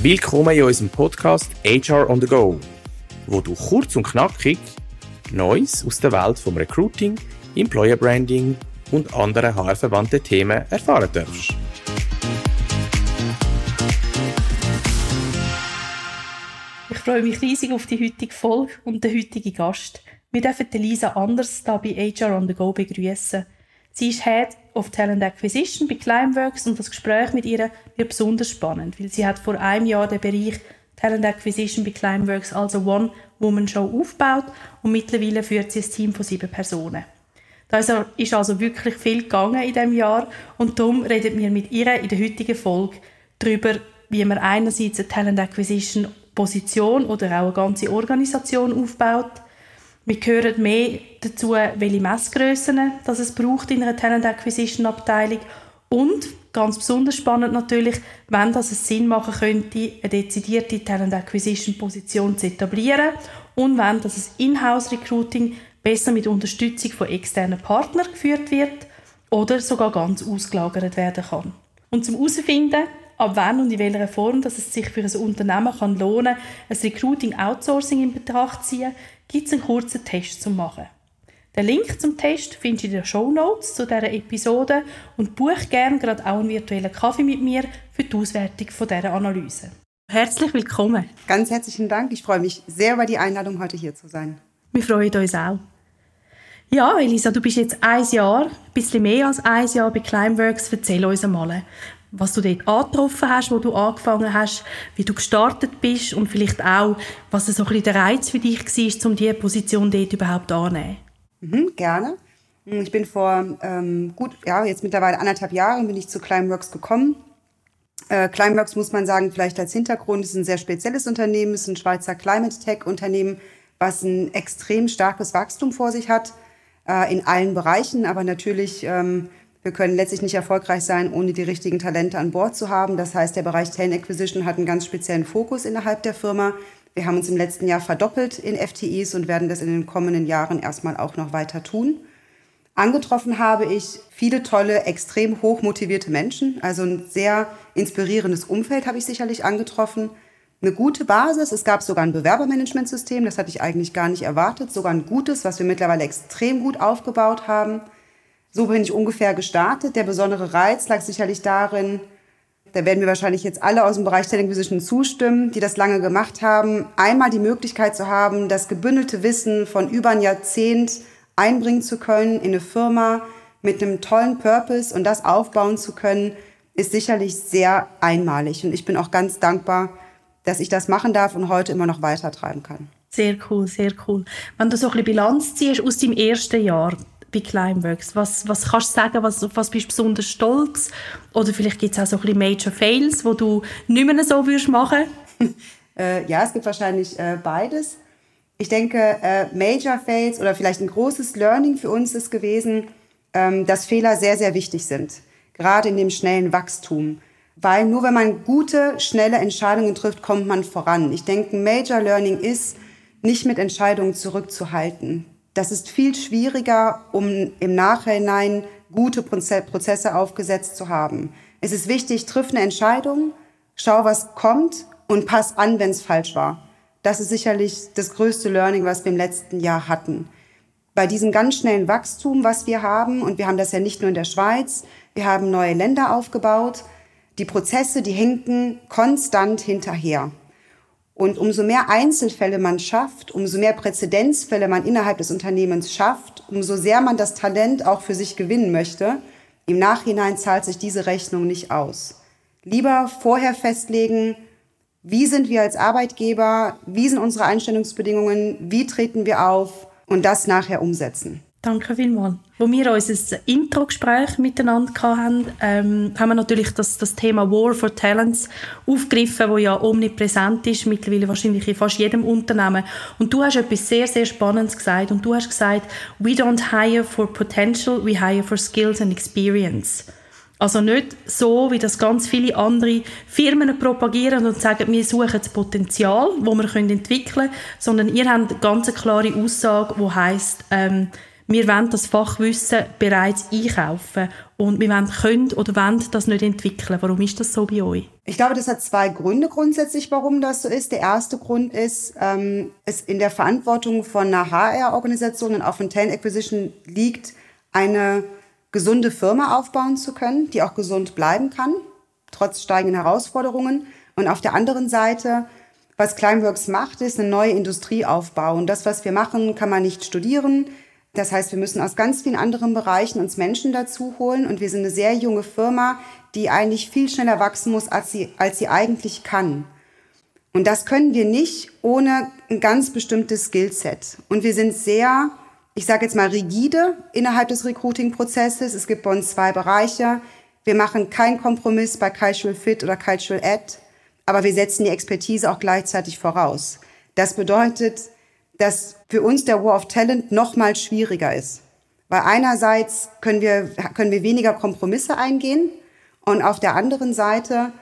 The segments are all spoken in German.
Willkommen in unserem Podcast HR on the Go, wo du kurz und knackig Neues aus der Welt vom Recruiting, Employer Branding und anderen HR-verwandten Themen erfahren darfst. Ich freue mich riesig auf die heutige Folge und den heutigen Gast. Wir dürfen Lisa Anders hier bei HR on the Go begrüßen. Sie ist Head of Talent Acquisition bei Climeworks und das Gespräch mit ihr wird besonders spannend, weil sie hat vor einem Jahr den Bereich Talent Acquisition bei Climeworks als One-Woman-Show aufgebaut und mittlerweile führt sie ein Team von sieben Personen. Da ist also wirklich viel gegangen in diesem Jahr und darum reden wir mit ihr in der heutigen Folge darüber, wie man einerseits eine Talent Acquisition Position oder auch eine ganze Organisation aufbaut. Wir hören mehr dazu, welche Messgrössen es braucht in einer Talent Acquisition Abteilung und ganz besonders spannend natürlich, wenn das es Sinn machen könnte, eine dezidierte Talent Acquisition Position zu etablieren und wenn das Inhouse Recruiting besser mit Unterstützung von externen Partnern geführt wird oder sogar ganz ausgelagert werden kann. Und zum herausfinden, ab wann und in welcher Form dass es sich für ein Unternehmen kann lohnen kann, ein Recruiting-Outsourcing in Betracht zu ziehen, gibt es einen kurzen Test zu machen. Den Link zum Test findest du in den Show Notes zu dieser Episode und buch gerne gerade auch einen virtuellen Kaffee mit mir für die Auswertung von dieser Analyse. Herzlich willkommen. Ganz herzlichen Dank. Ich freue mich sehr über die Einladung, heute hier zu sein. Wir freuen uns auch. Ja, Elisa, du bist jetzt ein Jahr, ein bisschen mehr als ein Jahr bei Climeworks. Erzähl uns einmal, was du dort angetroffen hast, wo du angefangen hast, wie du gestartet bist und vielleicht auch, was so ein bisschen der Reiz für dich war, um diese Position dort überhaupt anzunehmen. Mhm, gerne. Ich bin vor ähm, gut, ja, jetzt mittlerweile anderthalb Jahren bin ich zu Climeworks gekommen. Äh, Climeworks muss man sagen, vielleicht als Hintergrund, ist ein sehr spezielles Unternehmen, ist ein Schweizer Climate Tech Unternehmen, was ein extrem starkes Wachstum vor sich hat äh, in allen Bereichen, aber natürlich ähm, wir können letztlich nicht erfolgreich sein, ohne die richtigen Talente an Bord zu haben. Das heißt, der Bereich Talent Acquisition hat einen ganz speziellen Fokus innerhalb der Firma. Wir haben uns im letzten Jahr verdoppelt in FTEs und werden das in den kommenden Jahren erstmal auch noch weiter tun. Angetroffen habe ich viele tolle, extrem hoch motivierte Menschen. Also ein sehr inspirierendes Umfeld habe ich sicherlich angetroffen. Eine gute Basis. Es gab sogar ein Bewerbermanagementsystem. Das hatte ich eigentlich gar nicht erwartet. Sogar ein gutes, was wir mittlerweile extrem gut aufgebaut haben. So bin ich ungefähr gestartet. Der besondere Reiz lag sicherlich darin, da werden wir wahrscheinlich jetzt alle aus dem Bereich Television zustimmen, die das lange gemacht haben, einmal die Möglichkeit zu haben, das gebündelte Wissen von über ein Jahrzehnt einbringen zu können in eine Firma mit einem tollen Purpose und das aufbauen zu können, ist sicherlich sehr einmalig. Und ich bin auch ganz dankbar, dass ich das machen darf und heute immer noch weiter treiben kann. Sehr cool, sehr cool. Wenn du so ein bisschen Bilanz ziehst aus deinem ersten Jahr, bei Climeworks? Was, was kannst du sagen, was, auf was bist du besonders stolz? Oder vielleicht gibt es auch so ein bisschen Major Fails, wo du nicht mehr so würdest machen äh, Ja, es gibt wahrscheinlich äh, beides. Ich denke, äh, Major Fails oder vielleicht ein großes Learning für uns ist gewesen, ähm, dass Fehler sehr, sehr wichtig sind. Gerade in dem schnellen Wachstum. Weil nur wenn man gute, schnelle Entscheidungen trifft, kommt man voran. Ich denke, Major Learning ist, nicht mit Entscheidungen zurückzuhalten das ist viel schwieriger, um im Nachhinein gute Prozesse aufgesetzt zu haben. Es ist wichtig, triff eine Entscheidung, schau, was kommt und pass an, wenn es falsch war. Das ist sicherlich das größte Learning, was wir im letzten Jahr hatten. Bei diesem ganz schnellen Wachstum, was wir haben, und wir haben das ja nicht nur in der Schweiz, wir haben neue Länder aufgebaut, die Prozesse, die hinken konstant hinterher. Und umso mehr Einzelfälle man schafft, umso mehr Präzedenzfälle man innerhalb des Unternehmens schafft, umso sehr man das Talent auch für sich gewinnen möchte, im Nachhinein zahlt sich diese Rechnung nicht aus. Lieber vorher festlegen, wie sind wir als Arbeitgeber, wie sind unsere Einstellungsbedingungen, wie treten wir auf und das nachher umsetzen. Danke vielmals. Wo wir unser Intro-Gespräch miteinander hatten, ähm, haben wir natürlich das, das Thema War for Talents aufgegriffen, wo ja omnipräsent ist, mittlerweile wahrscheinlich in fast jedem Unternehmen. Und du hast etwas sehr, sehr Spannendes gesagt. Und du hast gesagt, we don't hire for potential, we hire for skills and experience. Also nicht so, wie das ganz viele andere Firmen propagieren und sagen, wir suchen das Potenzial, das wir entwickeln können, sondern ihr habt eine ganz klare Aussage, die heisst, ähm, wir wollen das Fachwissen bereits einkaufen und wir wollen, können oder wollen das nicht entwickeln. Warum ist das so bei euch? Ich glaube, das hat zwei Gründe grundsätzlich, warum das so ist. Der erste Grund ist, ähm, es in der Verantwortung von einer HR-Organisation und auch von Talent Acquisition liegt, eine gesunde Firma aufbauen zu können, die auch gesund bleiben kann, trotz steigenden Herausforderungen. Und auf der anderen Seite, was Climeworks macht, ist eine neue Industrie aufbauen. Das, was wir machen, kann man nicht studieren. Das heißt, wir müssen aus ganz vielen anderen Bereichen uns Menschen dazu holen. Und wir sind eine sehr junge Firma, die eigentlich viel schneller wachsen muss, als sie, als sie eigentlich kann. Und das können wir nicht ohne ein ganz bestimmtes Skillset. Und wir sind sehr ich sage jetzt mal, rigide innerhalb des Recruiting-Prozesses. Es gibt bei uns zwei Bereiche. Wir machen keinen Kompromiss bei Cultural Fit oder Cultural Ad, aber wir setzen die Expertise auch gleichzeitig voraus. Das bedeutet, dass für uns der War of Talent noch mal schwieriger ist. Weil einerseits können wir, können wir weniger Kompromisse eingehen und auf der anderen Seite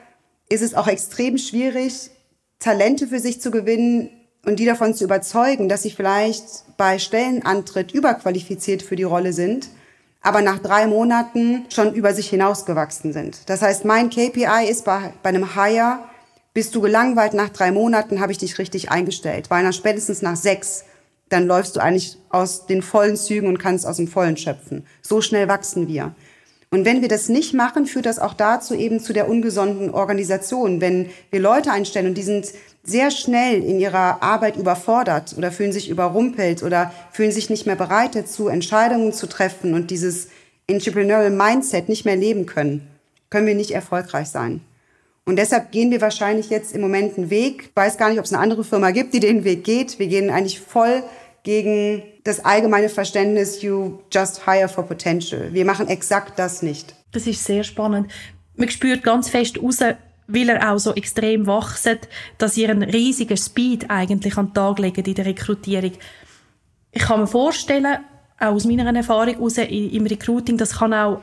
ist es auch extrem schwierig, Talente für sich zu gewinnen, und die davon zu überzeugen, dass sie vielleicht bei Stellenantritt überqualifiziert für die Rolle sind, aber nach drei Monaten schon über sich hinausgewachsen sind. Das heißt, mein KPI ist bei, bei einem Hire, bist du gelangweilt nach drei Monaten, habe ich dich richtig eingestellt. Weil nach spätestens nach sechs, dann läufst du eigentlich aus den vollen Zügen und kannst aus dem Vollen schöpfen. So schnell wachsen wir. Und wenn wir das nicht machen, führt das auch dazu eben zu der ungesunden Organisation. Wenn wir Leute einstellen und die sind sehr schnell in ihrer Arbeit überfordert oder fühlen sich überrumpelt oder fühlen sich nicht mehr bereit dazu, Entscheidungen zu treffen und dieses Entrepreneurial Mindset nicht mehr leben können, können wir nicht erfolgreich sein. Und deshalb gehen wir wahrscheinlich jetzt im Moment einen Weg. Ich weiß gar nicht, ob es eine andere Firma gibt, die den Weg geht. Wir gehen eigentlich voll gegen das allgemeine Verständnis, you just hire for potential. Wir machen exakt das nicht. Das ist sehr spannend. Man spürt ganz fest raus, weil er auch so extrem wächst, dass ihr einen riesigen Speed eigentlich an den Tag legt in der Rekrutierung. Ich kann mir vorstellen, auch aus meiner Erfahrung heraus im Recruiting, das kann auch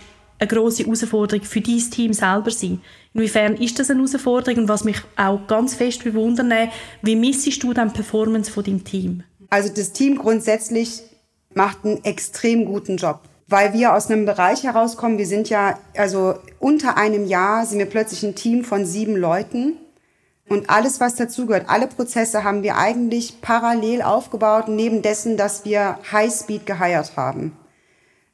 eine große Herausforderung für dein Team selber sein. Inwiefern ist das eine Herausforderung und was mich auch ganz fest bewundert, wie missest du dann die Performance von deinem Team? Also das Team grundsätzlich macht einen extrem guten Job weil wir aus einem Bereich herauskommen, wir sind ja, also unter einem Jahr sind wir plötzlich ein Team von sieben Leuten. Und alles, was dazugehört, alle Prozesse haben wir eigentlich parallel aufgebaut, neben dessen, dass wir Highspeed geheiert haben.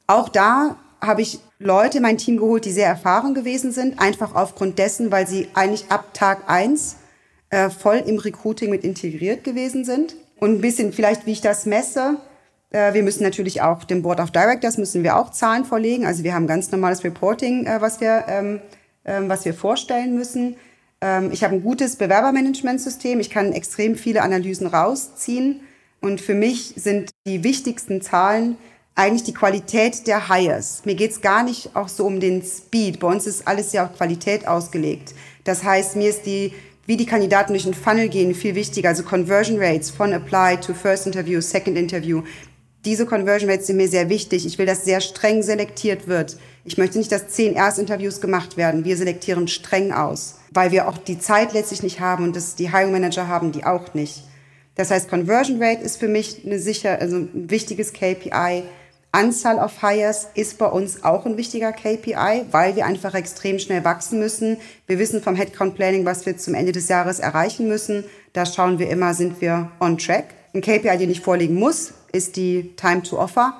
Auch da habe ich Leute in mein Team geholt, die sehr erfahren gewesen sind, einfach aufgrund dessen, weil sie eigentlich ab Tag eins äh, voll im Recruiting mit integriert gewesen sind. Und ein bisschen vielleicht, wie ich das messe, äh, wir müssen natürlich auch dem Board of Directors müssen wir auch Zahlen vorlegen. Also wir haben ganz normales Reporting, äh, was wir, ähm, ähm, was wir vorstellen müssen. Ähm, ich habe ein gutes Bewerbermanagementsystem. Ich kann extrem viele Analysen rausziehen. Und für mich sind die wichtigsten Zahlen eigentlich die Qualität der Hires. Mir geht es gar nicht auch so um den Speed. Bei uns ist alles ja auf Qualität ausgelegt. Das heißt, mir ist die, wie die Kandidaten durch den Funnel gehen, viel wichtiger. Also Conversion Rates von Apply to First Interview, Second Interview diese Conversion Rates sind mir sehr wichtig. Ich will, dass sehr streng selektiert wird. Ich möchte nicht, dass zehn Erstinterviews gemacht werden. Wir selektieren streng aus, weil wir auch die Zeit letztlich nicht haben und das die Hiring Manager haben die auch nicht. Das heißt, Conversion Rate ist für mich eine sicher, also ein wichtiges KPI. Anzahl of Hires ist bei uns auch ein wichtiger KPI, weil wir einfach extrem schnell wachsen müssen. Wir wissen vom Headcount Planning, was wir zum Ende des Jahres erreichen müssen. Da schauen wir immer, sind wir on track. Ein KPI, den ich vorlegen muss, ist die Time to Offer.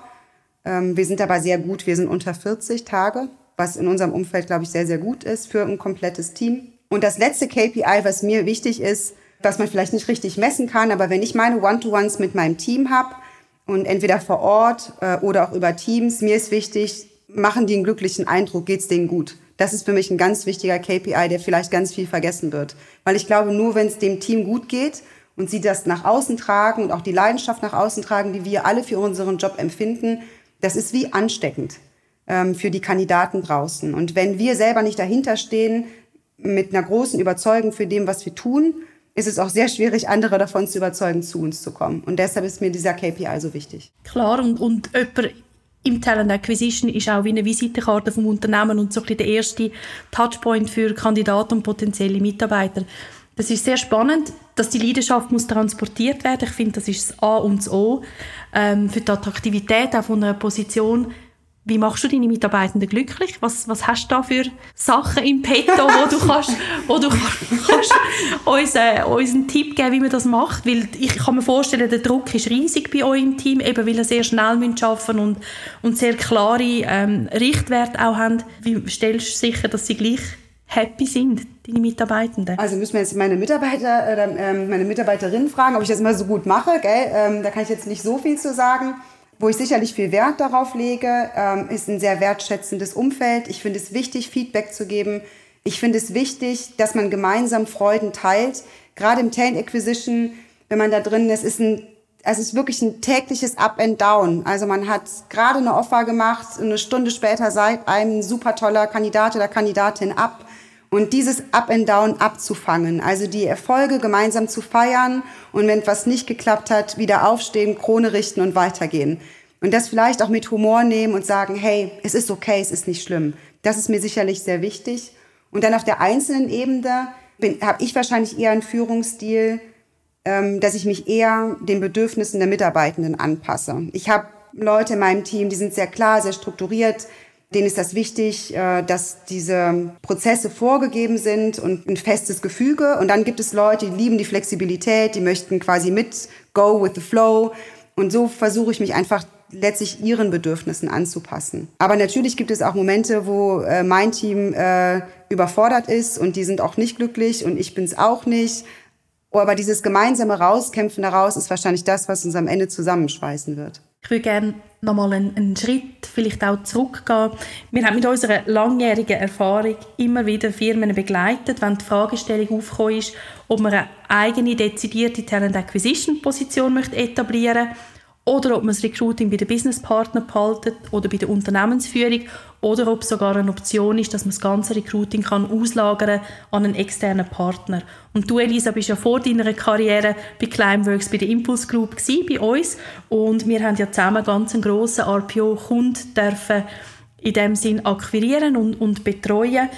Ähm, wir sind dabei sehr gut. Wir sind unter 40 Tage, was in unserem Umfeld, glaube ich, sehr, sehr gut ist für ein komplettes Team. Und das letzte KPI, was mir wichtig ist, was man vielleicht nicht richtig messen kann, aber wenn ich meine One-to-Ones mit meinem Team habe und entweder vor Ort äh, oder auch über Teams, mir ist wichtig, machen die einen glücklichen Eindruck, geht's denen gut. Das ist für mich ein ganz wichtiger KPI, der vielleicht ganz viel vergessen wird. Weil ich glaube, nur wenn es dem Team gut geht und sie das nach außen tragen und auch die Leidenschaft nach außen tragen, die wir alle für unseren Job empfinden, das ist wie ansteckend ähm, für die Kandidaten draußen. Und wenn wir selber nicht dahinter stehen, mit einer großen Überzeugung für dem, was wir tun, ist es auch sehr schwierig, andere davon zu überzeugen, zu uns zu kommen. Und deshalb ist mir dieser KPI so wichtig. Klar, und, und jemand im Talent Acquisition ist auch wie eine Visitenkarte vom Unternehmen und so ein bisschen der erste Touchpoint für Kandidaten und potenzielle Mitarbeiter. Das ist sehr spannend, dass die Leidenschaft muss transportiert werden. Ich finde, das ist das A und das O ähm, für die Attraktivität auch einer Position wie machst du deine Mitarbeitenden glücklich? Was, was hast du da für Sachen im Petto, wo du kannst, wo du kannst uns, äh, uns einen Tipp geben, wie man das macht? Weil ich kann mir vorstellen, der Druck ist riesig bei euch im Team, eben weil ihr sehr schnell arbeiten und, und sehr klare ähm, Richtwerte auch haben. Wie stellst du sicher, dass sie gleich happy sind, deine Mitarbeitenden? Also müssen wir jetzt meine Mitarbeiter ähm, meine Mitarbeiterin fragen, ob ich das immer so gut mache. Gell? Ähm, da kann ich jetzt nicht so viel zu sagen. Wo ich sicherlich viel Wert darauf lege, ähm, ist ein sehr wertschätzendes Umfeld. Ich finde es wichtig, Feedback zu geben. Ich finde es wichtig, dass man gemeinsam Freuden teilt. Gerade im Talent Acquisition, wenn man da drin ist, ist ein es ist wirklich ein tägliches Up and Down. Also man hat gerade eine Offer gemacht, eine Stunde später seid ein super toller Kandidat oder Kandidatin ab. Und dieses Up and Down abzufangen, also die Erfolge gemeinsam zu feiern und wenn etwas nicht geklappt hat, wieder aufstehen, Krone richten und weitergehen. Und das vielleicht auch mit Humor nehmen und sagen, hey, es ist okay, es ist nicht schlimm. Das ist mir sicherlich sehr wichtig. Und dann auf der einzelnen Ebene habe ich wahrscheinlich eher einen Führungsstil, ähm, dass ich mich eher den Bedürfnissen der Mitarbeitenden anpasse. Ich habe Leute in meinem Team, die sind sehr klar, sehr strukturiert, denen ist das wichtig, äh, dass diese Prozesse vorgegeben sind und ein festes Gefüge. Und dann gibt es Leute, die lieben die Flexibilität, die möchten quasi mit go with the flow. Und so versuche ich mich einfach letztlich ihren Bedürfnissen anzupassen. Aber natürlich gibt es auch Momente, wo äh, mein Team äh, überfordert ist und die sind auch nicht glücklich und ich bin es auch nicht. Aber dieses gemeinsame Rauskämpfen daraus ist wahrscheinlich das, was uns am Ende zusammenschweißen wird. Ich würde gerne nochmal einen, einen Schritt vielleicht auch zurückgehen. Wir haben mit unserer langjährigen Erfahrung immer wieder Firmen begleitet, wenn die Fragestellung aufgekommen ist, ob man eine eigene dezidierte Talent Acquisition Position möchte etablieren möchte oder ob man das Recruiting bei den Businesspartnern behaltet oder bei der Unternehmensführung oder ob es sogar eine Option ist, dass man das ganze Recruiting kann auslagern an einen externen Partner. Und du, Elisa, bist ja vor deiner Karriere bei Climeworks bei der Impulse Group gewesen, bei uns und wir haben ja zusammen ganz einen grossen RPO-Kunden dürfen in dem Sinn akquirieren und, und betreuen.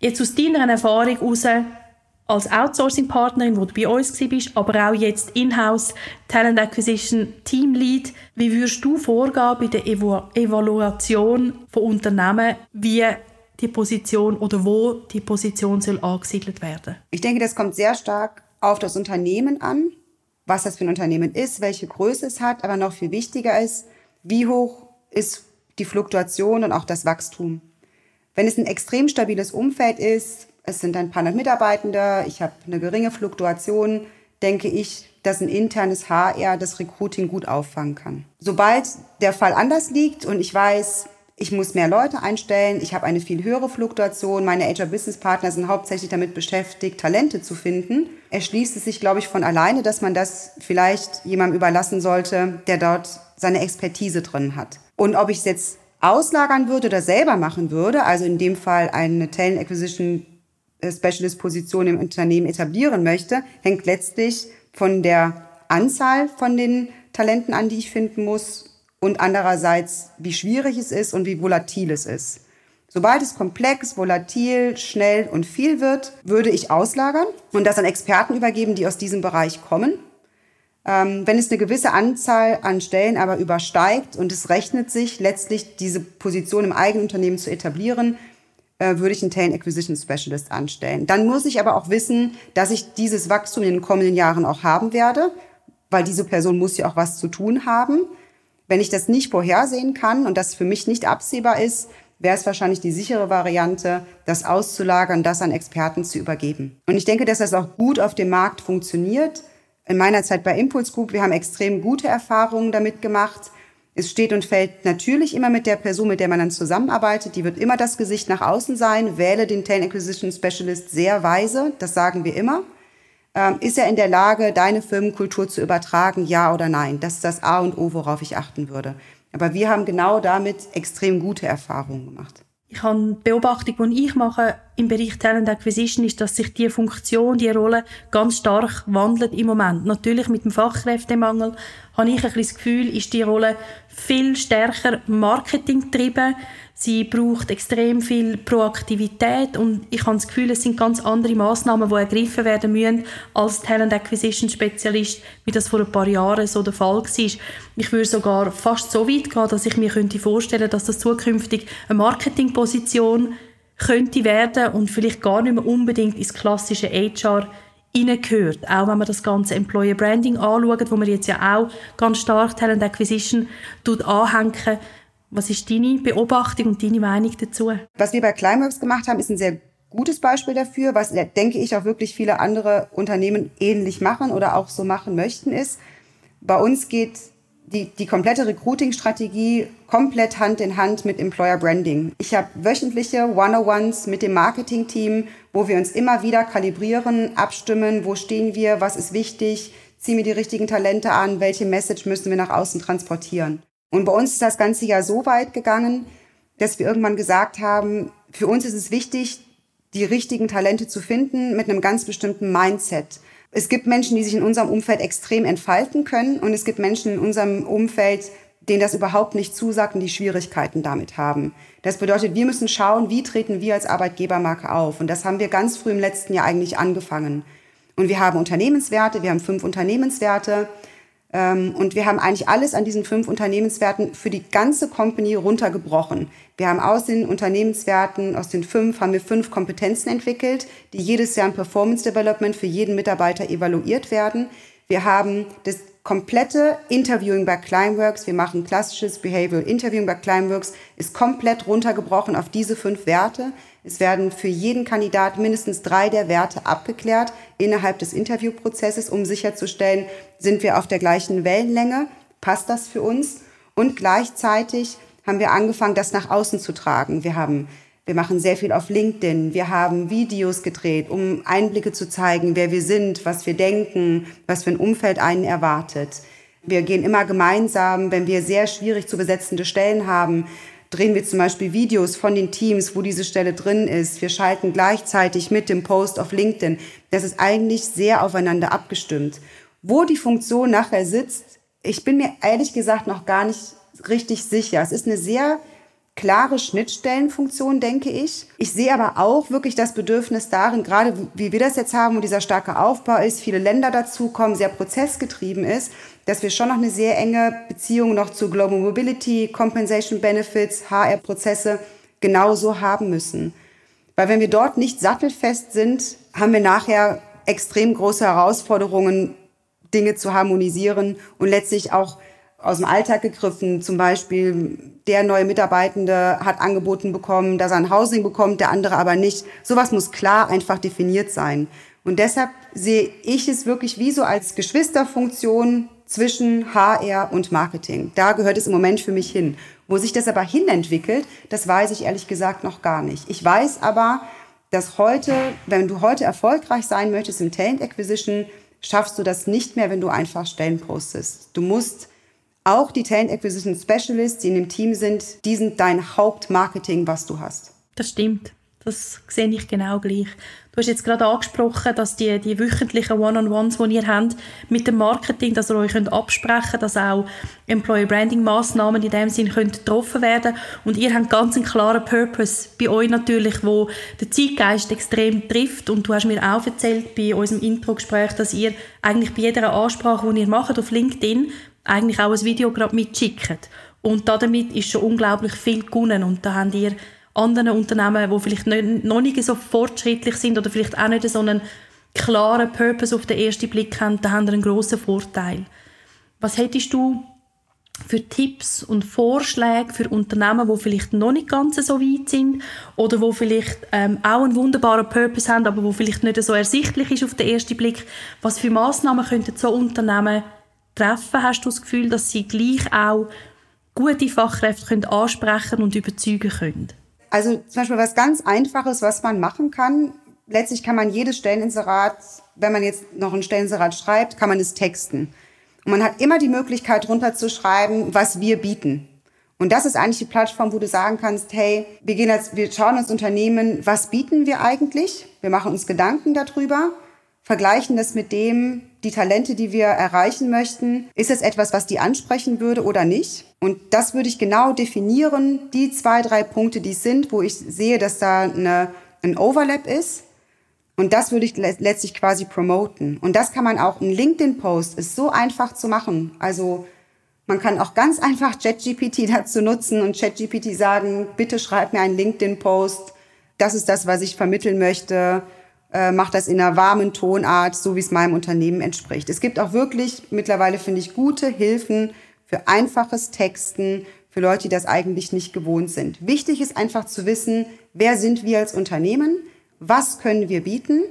Jetzt aus deiner Erfahrung heraus, als Outsourcing-Partnerin, wo du bei uns bist, aber auch jetzt in-house Talent Acquisition Team Lead. Wie würdest du vorgehen bei der Evo Evaluation von Unternehmen, wie die Position oder wo die Position soll angesiedelt werden? Ich denke, das kommt sehr stark auf das Unternehmen an, was das für ein Unternehmen ist, welche Größe es hat, aber noch viel wichtiger ist, wie hoch ist die Fluktuation und auch das Wachstum. Wenn es ein extrem stabiles Umfeld ist, es sind ein paar Mitarbeitende, ich habe eine geringe Fluktuation, denke ich, dass ein internes HR das Recruiting gut auffangen kann. Sobald der Fall anders liegt und ich weiß, ich muss mehr Leute einstellen, ich habe eine viel höhere Fluktuation, meine HR-Business-Partner sind hauptsächlich damit beschäftigt, Talente zu finden, erschließt es sich, glaube ich, von alleine, dass man das vielleicht jemandem überlassen sollte, der dort seine Expertise drin hat. Und ob ich es jetzt auslagern würde oder selber machen würde, also in dem Fall eine Talent Acquisition Specialist-Position im Unternehmen etablieren möchte, hängt letztlich von der Anzahl von den Talenten an, die ich finden muss und andererseits, wie schwierig es ist und wie volatil es ist. Sobald es komplex, volatil, schnell und viel wird, würde ich auslagern und das an Experten übergeben, die aus diesem Bereich kommen. Ähm, wenn es eine gewisse Anzahl an Stellen aber übersteigt und es rechnet sich letztlich, diese Position im eigenen Unternehmen zu etablieren, äh, würde ich einen Talent Acquisition Specialist anstellen. Dann muss ich aber auch wissen, dass ich dieses Wachstum in den kommenden Jahren auch haben werde, weil diese Person muss ja auch was zu tun haben. Wenn ich das nicht vorhersehen kann und das für mich nicht absehbar ist, wäre es wahrscheinlich die sichere Variante, das auszulagern, das an Experten zu übergeben. Und ich denke, dass das auch gut auf dem Markt funktioniert. In meiner Zeit bei Impulse Group, wir haben extrem gute Erfahrungen damit gemacht. Es steht und fällt natürlich immer mit der Person, mit der man dann zusammenarbeitet. Die wird immer das Gesicht nach außen sein. Wähle den Talent Acquisition Specialist sehr weise. Das sagen wir immer. Ähm, ist er in der Lage, deine Firmenkultur zu übertragen? Ja oder nein? Das ist das A und O, worauf ich achten würde. Aber wir haben genau damit extrem gute Erfahrungen gemacht. Ich habe eine Beobachtung, die ich mache im Bereich Talent Acquisition, ist, dass sich die Funktion, die Rolle ganz stark wandelt im Moment. Natürlich mit dem Fachkräftemangel habe ich ein bisschen das Gefühl, ist die Rolle viel stärker Marketing getrieben. Sie braucht extrem viel Proaktivität und ich habe das Gefühl, es sind ganz andere Maßnahmen, die ergriffen werden müssen als Talent Acquisition Spezialist, wie das vor ein paar Jahren so der Fall war. Ich würde sogar fast so weit gehen, dass ich mir könnte vorstellen, dass das zukünftig eine Marketingposition könnte werden und vielleicht gar nicht mehr unbedingt ins klassische HR hineingehört. Auch wenn man das ganze Employer Branding anschaut, wo man jetzt ja auch ganz stark Talent Acquisition anhängen was ist deine Beobachtung und deine Meinung dazu? Was wir bei Climeworks gemacht haben, ist ein sehr gutes Beispiel dafür, was denke ich auch wirklich viele andere Unternehmen ähnlich machen oder auch so machen möchten, ist, bei uns geht die, die komplette Recruiting-Strategie komplett Hand in Hand mit Employer Branding. Ich habe wöchentliche One-on-Ones mit dem Marketing-Team, wo wir uns immer wieder kalibrieren, abstimmen, wo stehen wir, was ist wichtig, ziehen wir die richtigen Talente an, welche Message müssen wir nach außen transportieren. Und bei uns ist das ganze Jahr so weit gegangen, dass wir irgendwann gesagt haben, für uns ist es wichtig, die richtigen Talente zu finden mit einem ganz bestimmten Mindset. Es gibt Menschen, die sich in unserem Umfeld extrem entfalten können und es gibt Menschen in unserem Umfeld, denen das überhaupt nicht zusagt und die Schwierigkeiten damit haben. Das bedeutet, wir müssen schauen, wie treten wir als Arbeitgebermarke auf. Und das haben wir ganz früh im letzten Jahr eigentlich angefangen. Und wir haben Unternehmenswerte, wir haben fünf Unternehmenswerte. Ähm, und wir haben eigentlich alles an diesen fünf Unternehmenswerten für die ganze Company runtergebrochen. Wir haben aus den Unternehmenswerten, aus den fünf, haben wir fünf Kompetenzen entwickelt, die jedes Jahr im Performance Development für jeden Mitarbeiter evaluiert werden. Wir haben das komplette Interviewing bei Climeworks, wir machen klassisches Behavioral Interviewing bei Climeworks, ist komplett runtergebrochen auf diese fünf Werte. Es werden für jeden Kandidat mindestens drei der Werte abgeklärt innerhalb des Interviewprozesses, um sicherzustellen, sind wir auf der gleichen Wellenlänge, passt das für uns? Und gleichzeitig haben wir angefangen, das nach außen zu tragen. Wir haben wir machen sehr viel auf LinkedIn. Wir haben Videos gedreht, um Einblicke zu zeigen, wer wir sind, was wir denken, was für ein Umfeld einen erwartet. Wir gehen immer gemeinsam, wenn wir sehr schwierig zu besetzende Stellen haben, drehen wir zum Beispiel Videos von den Teams, wo diese Stelle drin ist. Wir schalten gleichzeitig mit dem Post auf LinkedIn. Das ist eigentlich sehr aufeinander abgestimmt. Wo die Funktion nachher sitzt, ich bin mir ehrlich gesagt noch gar nicht richtig sicher. Es ist eine sehr klare Schnittstellenfunktion, denke ich. Ich sehe aber auch wirklich das Bedürfnis darin, gerade wie wir das jetzt haben, wo dieser starke Aufbau ist, viele Länder dazukommen, sehr prozessgetrieben ist, dass wir schon noch eine sehr enge Beziehung noch zu Global Mobility, Compensation Benefits, HR-Prozesse genauso haben müssen. Weil wenn wir dort nicht sattelfest sind, haben wir nachher extrem große Herausforderungen, Dinge zu harmonisieren und letztlich auch aus dem Alltag gegriffen. Zum Beispiel, der neue Mitarbeitende hat angeboten bekommen, dass er ein Housing bekommt, der andere aber nicht. Sowas muss klar einfach definiert sein. Und deshalb sehe ich es wirklich wie so als Geschwisterfunktion zwischen HR und Marketing. Da gehört es im Moment für mich hin. Wo sich das aber hinentwickelt, das weiß ich ehrlich gesagt noch gar nicht. Ich weiß aber, dass heute, wenn du heute erfolgreich sein möchtest im Talent Acquisition, schaffst du das nicht mehr, wenn du einfach Stellen postest. Du musst auch die Talent Acquisition Specialists, die in dem Team sind, die sind dein Hauptmarketing, was du hast. Das stimmt. Das sehe ich genau gleich. Du hast jetzt gerade angesprochen, dass die, die wöchentlichen One-on-Ones, die ihr habt mit dem Marketing, dass ihr euch könnt absprechen könnt, dass auch Employer Branding Massnahmen in dem Sinn können getroffen werden und ihr habt ganz einen klaren Purpose bei euch natürlich, wo der Zeitgeist extrem trifft und du hast mir auch erzählt bei unserem Intro-Gespräch, dass ihr eigentlich bei jeder Ansprache, die ihr macht auf LinkedIn, eigentlich auch ein Video gerade mitschickt und damit ist schon unglaublich viel gewonnen und da habt ihr anderen Unternehmen, die vielleicht noch nicht so fortschrittlich sind oder vielleicht auch nicht so einen klaren Purpose auf den ersten Blick haben, da haben wir einen grossen Vorteil. Was hättest du für Tipps und Vorschläge für Unternehmen, die vielleicht noch nicht ganz so weit sind oder wo vielleicht ähm, auch einen wunderbaren Purpose haben, aber wo vielleicht nicht so ersichtlich ist auf den ersten Blick. Was für Maßnahmen könnten so Unternehmen treffen? Hast du das Gefühl, dass sie gleich auch gute Fachkräfte können ansprechen und überzeugen können? Also zum Beispiel was ganz Einfaches, was man machen kann. Letztlich kann man jedes Stelleninserat, wenn man jetzt noch ein Stelleninserat schreibt, kann man es texten. Und man hat immer die Möglichkeit, runterzuschreiben, was wir bieten. Und das ist eigentlich die Plattform, wo du sagen kannst, hey, wir gehen jetzt, wir schauen uns Unternehmen, was bieten wir eigentlich? Wir machen uns Gedanken darüber, vergleichen das mit dem, die Talente, die wir erreichen möchten, ist es etwas, was die ansprechen würde oder nicht? Und das würde ich genau definieren, die zwei, drei Punkte, die es sind, wo ich sehe, dass da eine, ein Overlap ist. Und das würde ich letztlich quasi promoten. Und das kann man auch, ein LinkedIn-Post ist so einfach zu machen. Also man kann auch ganz einfach ChatGPT dazu nutzen und ChatGPT sagen, bitte schreib mir einen LinkedIn-Post. Das ist das, was ich vermitteln möchte äh, macht das in einer warmen Tonart, so wie es meinem Unternehmen entspricht. Es gibt auch wirklich mittlerweile, finde ich, gute Hilfen für einfaches Texten, für Leute, die das eigentlich nicht gewohnt sind. Wichtig ist einfach zu wissen, wer sind wir als Unternehmen, was können wir bieten,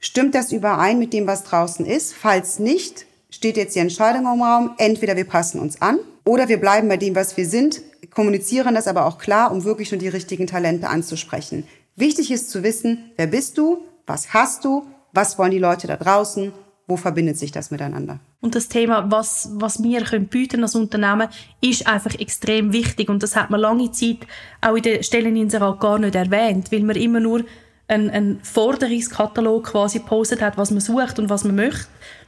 stimmt das überein mit dem, was draußen ist. Falls nicht, steht jetzt die Entscheidung im Raum, entweder wir passen uns an oder wir bleiben bei dem, was wir sind, kommunizieren das aber auch klar, um wirklich nur die richtigen Talente anzusprechen. Wichtig ist zu wissen, wer bist du, was hast du? Was wollen die Leute da draußen? Wo verbindet sich das miteinander? Und das Thema, was, was wir können bieten als Unternehmen, ist einfach extrem wichtig. Und das hat man lange Zeit auch in den Stelleninserat gar nicht erwähnt, weil man immer nur einen, einen Forderungskatalog quasi gepostet hat, was man sucht und was man möchte.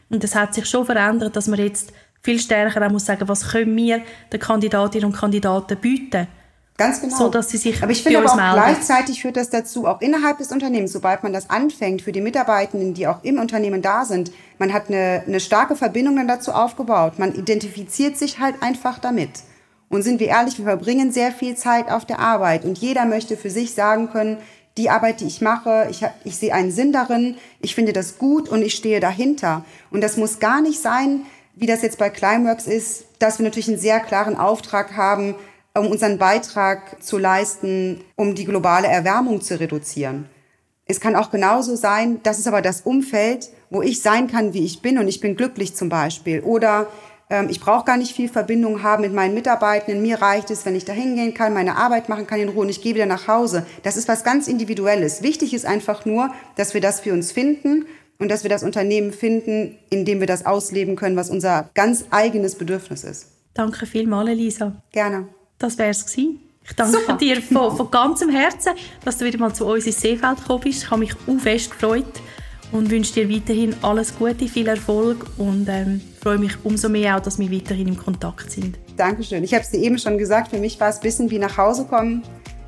Und das hat sich schon verändert, dass man jetzt viel stärker auch muss sagen, was können wir den Kandidatinnen und Kandidaten bieten. Ganz genau. So, dass sie sich aber ich finde aber auch melden. gleichzeitig führt das dazu, auch innerhalb des Unternehmens, sobald man das anfängt, für die Mitarbeitenden, die auch im Unternehmen da sind, man hat eine, eine starke Verbindung dann dazu aufgebaut. Man identifiziert sich halt einfach damit. Und sind wir ehrlich, wir verbringen sehr viel Zeit auf der Arbeit und jeder möchte für sich sagen können, die Arbeit, die ich mache, ich, hab, ich sehe einen Sinn darin, ich finde das gut und ich stehe dahinter. Und das muss gar nicht sein, wie das jetzt bei Climeworks ist, dass wir natürlich einen sehr klaren Auftrag haben, um unseren Beitrag zu leisten, um die globale Erwärmung zu reduzieren. Es kann auch genauso sein, das ist aber das Umfeld, wo ich sein kann, wie ich bin und ich bin glücklich zum Beispiel. Oder ähm, ich brauche gar nicht viel Verbindung haben mit meinen Mitarbeitenden. Mir reicht es, wenn ich da hingehen kann, meine Arbeit machen kann in Ruhe und ich gehe wieder nach Hause. Das ist was ganz Individuelles. Wichtig ist einfach nur, dass wir das für uns finden und dass wir das Unternehmen finden, in dem wir das ausleben können, was unser ganz eigenes Bedürfnis ist. Danke vielmals, Elisa. Gerne. Das wäre es gewesen. Ich danke Super. dir von, von ganzem Herzen, dass du wieder mal zu uns ins Seefeld gekommen bist. Ich habe mich auch fest gefreut und wünsche dir weiterhin alles Gute, viel Erfolg und ähm, freue mich umso mehr auch, dass wir weiterhin im Kontakt sind. Dankeschön. Ich habe es dir eben schon gesagt, für mich war es ein bisschen wie nach Hause kommen.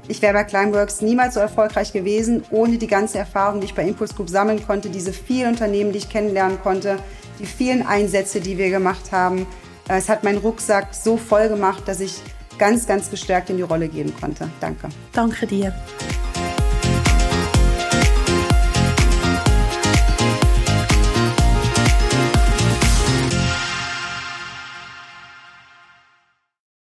Ich wäre bei Climeworks niemals so erfolgreich gewesen, ohne die ganze Erfahrung, die ich bei Impulse Group sammeln konnte, diese vielen Unternehmen, die ich kennenlernen konnte, die vielen Einsätze, die wir gemacht haben. Es hat meinen Rucksack so voll gemacht, dass ich ganz, ganz gestärkt in die Rolle gehen konnte. Danke. Danke dir.